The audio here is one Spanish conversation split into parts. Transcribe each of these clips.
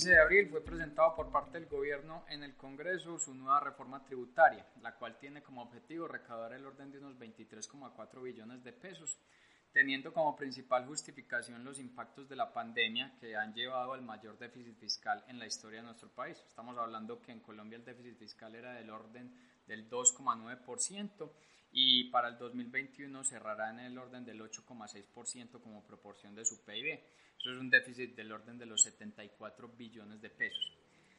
15 de abril fue presentado por parte del gobierno en el Congreso su nueva reforma tributaria, la cual tiene como objetivo recaudar el orden de unos 23,4 billones de pesos, teniendo como principal justificación los impactos de la pandemia que han llevado al mayor déficit fiscal en la historia de nuestro país. Estamos hablando que en Colombia el déficit fiscal era del orden del 2,9% y para el 2021 cerrará en el orden del 8,6% como proporción de su PIB. Eso es un déficit del orden de los 74 billones de pesos.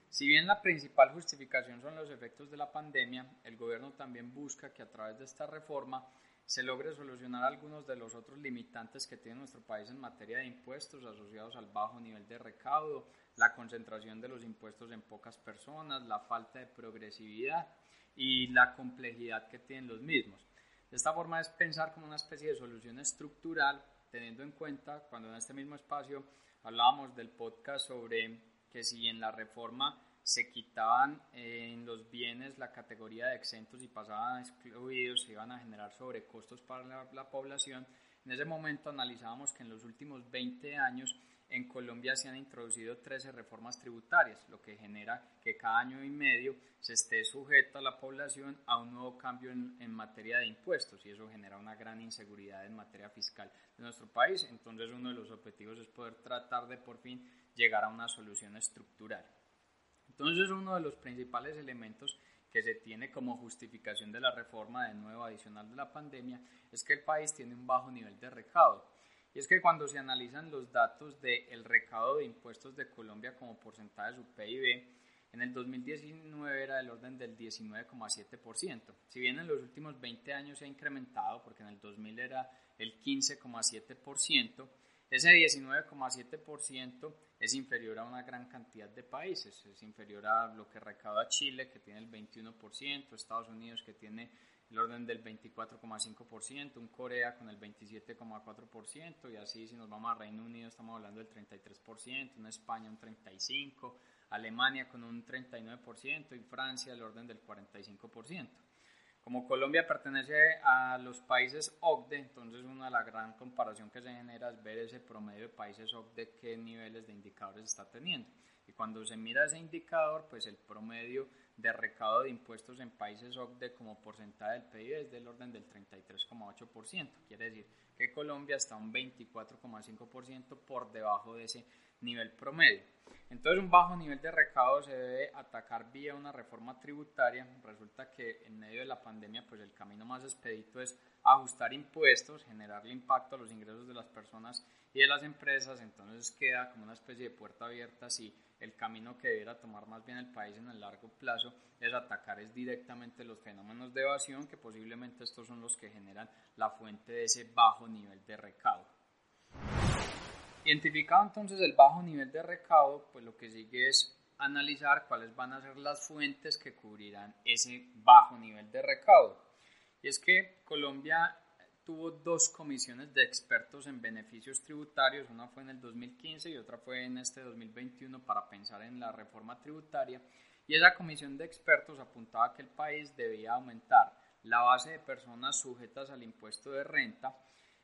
Si bien la principal justificación son los efectos de la pandemia, el gobierno también busca que a través de esta reforma se logre solucionar algunos de los otros limitantes que tiene nuestro país en materia de impuestos asociados al bajo nivel de recaudo, la concentración de los impuestos en pocas personas, la falta de progresividad y la complejidad que tienen los mismos. De esta forma es pensar como una especie de solución estructural teniendo en cuenta cuando en este mismo espacio hablábamos del podcast sobre que si en la reforma se quitaban en los bienes la categoría de exentos y pasaban excluidos, se iban a generar sobrecostos para la, la población, en ese momento analizábamos que en los últimos 20 años en Colombia se han introducido 13 reformas tributarias, lo que genera que cada año y medio se esté sujeto a la población a un nuevo cambio en, en, materia de impuestos y eso genera una gran inseguridad en materia fiscal de nuestro país. Entonces uno de los objetivos es poder tratar de por fin llegar a una solución estructural. Entonces uno de los principales elementos que se tiene como justificación de la reforma de nuevo adicional de la pandemia es que el país tiene un bajo nivel de recaudo y es que cuando se analizan los datos del recaudo de impuestos de Colombia como porcentaje de su PIB, en el 2019 era del orden del 19,7%. Si bien en los últimos 20 años se ha incrementado, porque en el 2000 era el 15,7%, ese 19,7% es inferior a una gran cantidad de países. Es inferior a lo que recauda Chile, que tiene el 21%, Estados Unidos, que tiene el orden del 24,5%, un Corea con el 27,4% y así si nos vamos a Reino Unido estamos hablando del 33%, una España un 35%, Alemania con un 39% y Francia el orden del 45%. Como Colombia pertenece a los países OCDE, entonces una de las gran comparación que se genera es ver ese promedio de países OCDE qué niveles de indicadores está teniendo. Y cuando se mira ese indicador, pues el promedio de recaudo de impuestos en países OCDE como porcentaje del PIB es del orden del 33,8%. Quiere decir que Colombia está un 24,5% por debajo de ese nivel promedio. Entonces un bajo nivel de recaudo se debe atacar vía una reforma tributaria. Resulta que en medio de la pandemia pues el camino más expedito es ajustar impuestos, generarle impacto a los ingresos de las personas y de las empresas. Entonces queda como una especie de puerta abierta si el camino que debiera tomar más bien el país en el largo plazo es atacar es directamente los fenómenos de evasión que posiblemente estos son los que generan la fuente de ese bajo nivel de recaudo. Identificado entonces el bajo nivel de recaudo, pues lo que sigue es analizar cuáles van a ser las fuentes que cubrirán ese bajo nivel de recaudo. Y es que Colombia tuvo dos comisiones de expertos en beneficios tributarios, una fue en el 2015 y otra fue en este 2021 para pensar en la reforma tributaria. Y esa comisión de expertos apuntaba que el país debía aumentar la base de personas sujetas al impuesto de renta,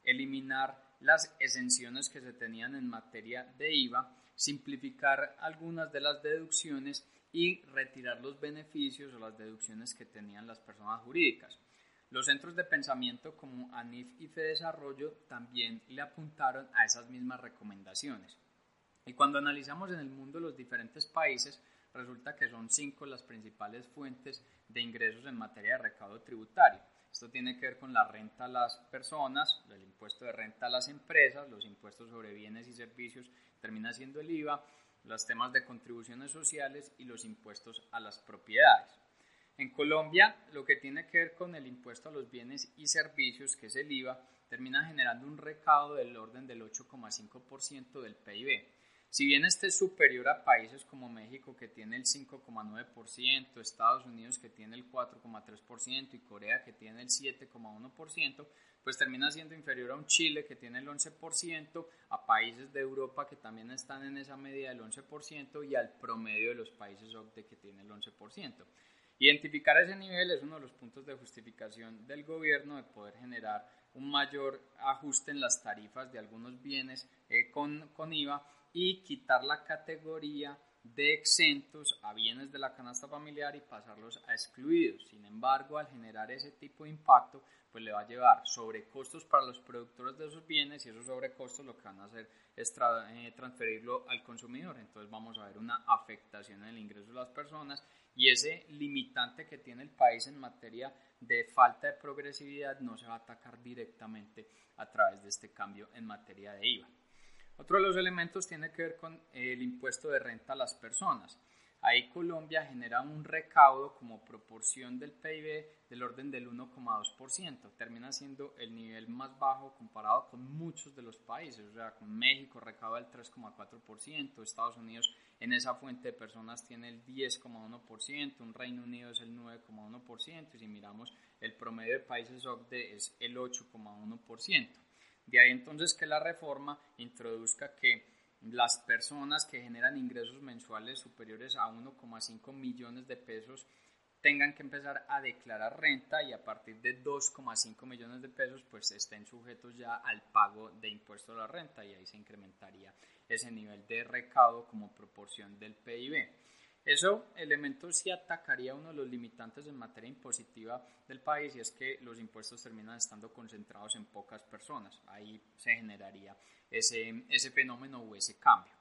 eliminar las exenciones que se tenían en materia de IVA, simplificar algunas de las deducciones y retirar los beneficios o las deducciones que tenían las personas jurídicas. Los centros de pensamiento como ANIF y FEDesarrollo también le apuntaron a esas mismas recomendaciones. Y cuando analizamos en el mundo los diferentes países, resulta que son cinco las principales fuentes de ingresos en materia de recaudo tributario. Esto tiene que ver con la renta a las personas, el impuesto de renta a las empresas, los impuestos sobre bienes y servicios, termina siendo el IVA, los temas de contribuciones sociales y los impuestos a las propiedades. En Colombia, lo que tiene que ver con el impuesto a los bienes y servicios, que es el IVA, termina generando un recaudo del orden del 8,5% del PIB. Si bien este es superior a países como México que tiene el 5,9%, Estados Unidos que tiene el 4,3% y Corea que tiene el 7,1%, pues termina siendo inferior a un Chile que tiene el 11%, a países de Europa que también están en esa medida del 11% y al promedio de los países OCDE que tiene el 11%. Identificar ese nivel es uno de los puntos de justificación del gobierno de poder generar un mayor ajuste en las tarifas de algunos bienes eh, con, con IVA y quitar la categoría de exentos a bienes de la canasta familiar y pasarlos a excluidos. Sin embargo, al generar ese tipo de impacto, pues le va a llevar sobrecostos para los productores de esos bienes y esos sobrecostos lo que van a hacer es eh, transferirlo al consumidor. Entonces vamos a ver una afectación en el ingreso de las personas y ese limitante que tiene el país en materia de falta de progresividad no se va a atacar directamente a través de este cambio en materia de IVA. Otro de los elementos tiene que ver con el impuesto de renta a las personas. Ahí Colombia genera un recaudo como proporción del PIB del orden del 1,2%. Termina siendo el nivel más bajo comparado con muchos de los países. O sea, con México recauda el 3,4%, Estados Unidos en esa fuente de personas tiene el 10,1%, un Reino Unido es el 9,1% y si miramos el promedio de países OCDE es el 8,1%. De ahí entonces que la reforma introduzca que las personas que generan ingresos mensuales superiores a 1,5 millones de pesos tengan que empezar a declarar renta y a partir de 2,5 millones de pesos pues estén sujetos ya al pago de impuesto a la renta y ahí se incrementaría ese nivel de recaudo como proporción del PIB. Eso elemento sí atacaría uno de los limitantes en materia impositiva del país y es que los impuestos terminan estando concentrados en pocas personas. Ahí se generaría ese, ese fenómeno o ese cambio.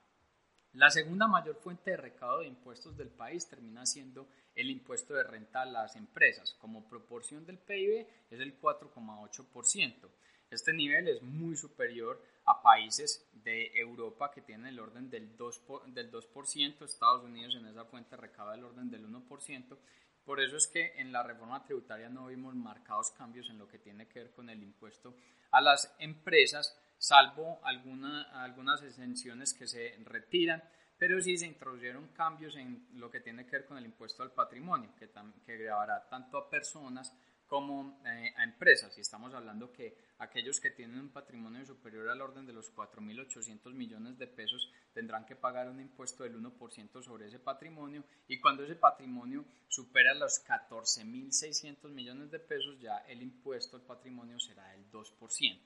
La segunda mayor fuente de recaudo de impuestos del país termina siendo el impuesto de renta a las empresas. Como proporción del PIB es el 4,8%. Este nivel es muy superior a países de Europa que tienen el orden del 2%, del 2%, Estados Unidos en esa fuente recaba el orden del 1%. Por eso es que en la reforma tributaria no vimos marcados cambios en lo que tiene que ver con el impuesto a las empresas, salvo alguna, algunas exenciones que se retiran, pero sí se introdujeron cambios en lo que tiene que ver con el impuesto al patrimonio, que, que grabará tanto a personas como eh, a empresas. Y estamos hablando que aquellos que tienen un patrimonio superior al orden de los 4.800 millones de pesos tendrán que pagar un impuesto del 1% sobre ese patrimonio y cuando ese patrimonio supera los 14.600 millones de pesos ya el impuesto al patrimonio será del 2%.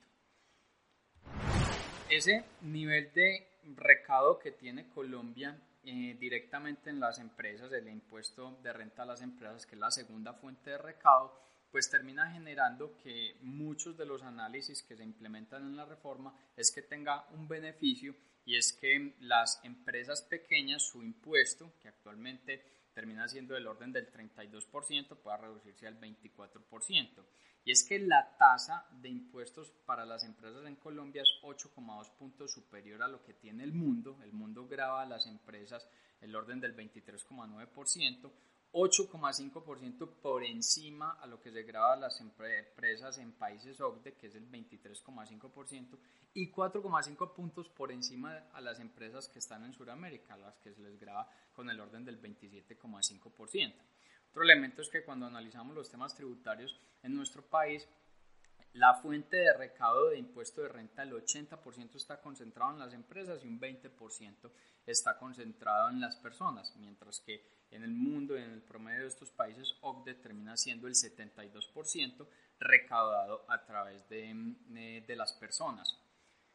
Ese nivel de recado que tiene Colombia eh, directamente en las empresas, el impuesto de renta a las empresas, que es la segunda fuente de recado, pues termina generando que muchos de los análisis que se implementan en la reforma es que tenga un beneficio y es que las empresas pequeñas, su impuesto, que actualmente termina siendo del orden del 32%, pueda reducirse al 24%. Y es que la tasa de impuestos para las empresas en Colombia es 8,2 puntos superior a lo que tiene el mundo. El mundo graba a las empresas el orden del 23,9%, 8,5% por encima a lo que se graba las empresas en países OCDE, que es el 23,5%, y 4,5 puntos por encima a las empresas que están en Sudamérica, las que se les graba con el orden del 27,5%. Otro elemento es que cuando analizamos los temas tributarios en nuestro país, la fuente de recaudo de impuesto de renta, el 80% está concentrado en las empresas y un 20% está concentrado en las personas, mientras que en el mundo en el promedio de estos países OCDE termina siendo el 72% recaudado a través de, eh, de, las personas.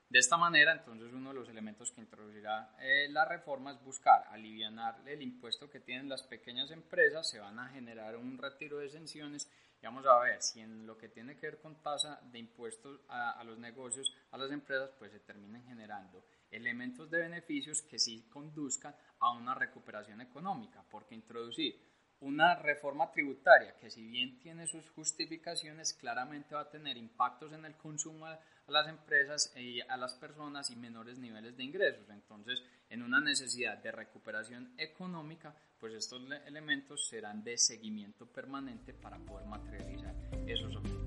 De esta manera, entonces, uno de los elementos que introducirá eh, la reforma es buscar aliviar el impuesto que tienen las pequeñas empresas, se van a generar un retiro de exenciones y vamos a ver si en lo que tiene que ver con tasa de impuestos a, los negocios, a las empresas, pues se terminen generando elementos de beneficios que sí conduzcan a una recuperación económica, porque introducir una reforma tributaria que si bien tiene sus justificaciones, claramente va a tener impactos en el consumo a las empresas y a las personas y menores niveles de ingresos. Entonces, en una necesidad de recuperación económica, pues estos elementos serán de seguimiento permanente para poder materializar esos objetivos.